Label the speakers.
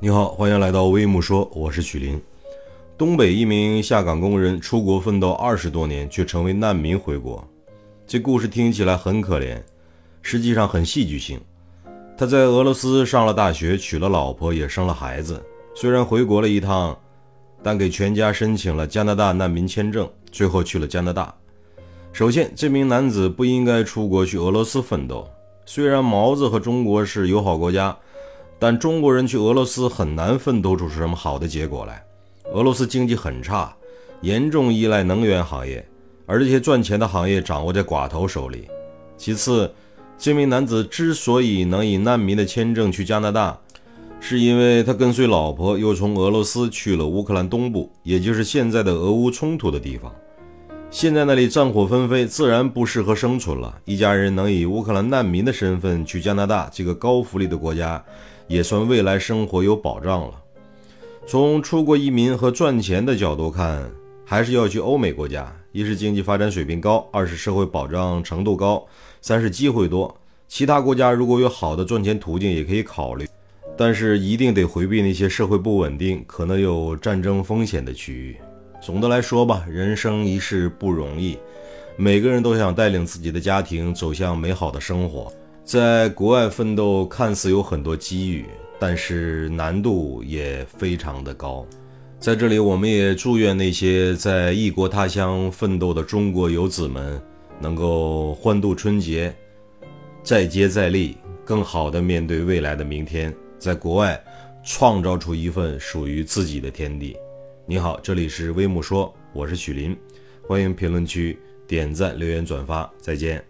Speaker 1: 你好，欢迎来到微木说，我是许林。东北一名下岗工人出国奋斗二十多年，却成为难民回国。这故事听起来很可怜，实际上很戏剧性。他在俄罗斯上了大学，娶了老婆，也生了孩子。虽然回国了一趟，但给全家申请了加拿大难民签证，最后去了加拿大。首先，这名男子不应该出国去俄罗斯奋斗。虽然毛子和中国是友好国家，但中国人去俄罗斯很难奋斗出什么好的结果来。俄罗斯经济很差，严重依赖能源行业，而这些赚钱的行业掌握在寡头手里。其次，这名男子之所以能以难民的签证去加拿大，是因为他跟随老婆又从俄罗斯去了乌克兰东部，也就是现在的俄乌冲突的地方。现在那里战火纷飞，自然不适合生存了。一家人能以乌克兰难民的身份去加拿大这个高福利的国家，也算未来生活有保障了。从出国移民和赚钱的角度看，还是要去欧美国家。一是经济发展水平高，二是社会保障程度高，三是机会多。其他国家如果有好的赚钱途径，也可以考虑，但是一定得回避那些社会不稳定、可能有战争风险的区域。总的来说吧，人生一世不容易，每个人都想带领自己的家庭走向美好的生活。在国外奋斗看似有很多机遇，但是难度也非常的高。在这里，我们也祝愿那些在异国他乡奋斗的中国游子们能够欢度春节，再接再厉，更好的面对未来的明天，在国外创造出一份属于自己的天地。你好，这里是微木说，我是许林，欢迎评论区点赞、留言、转发，再见。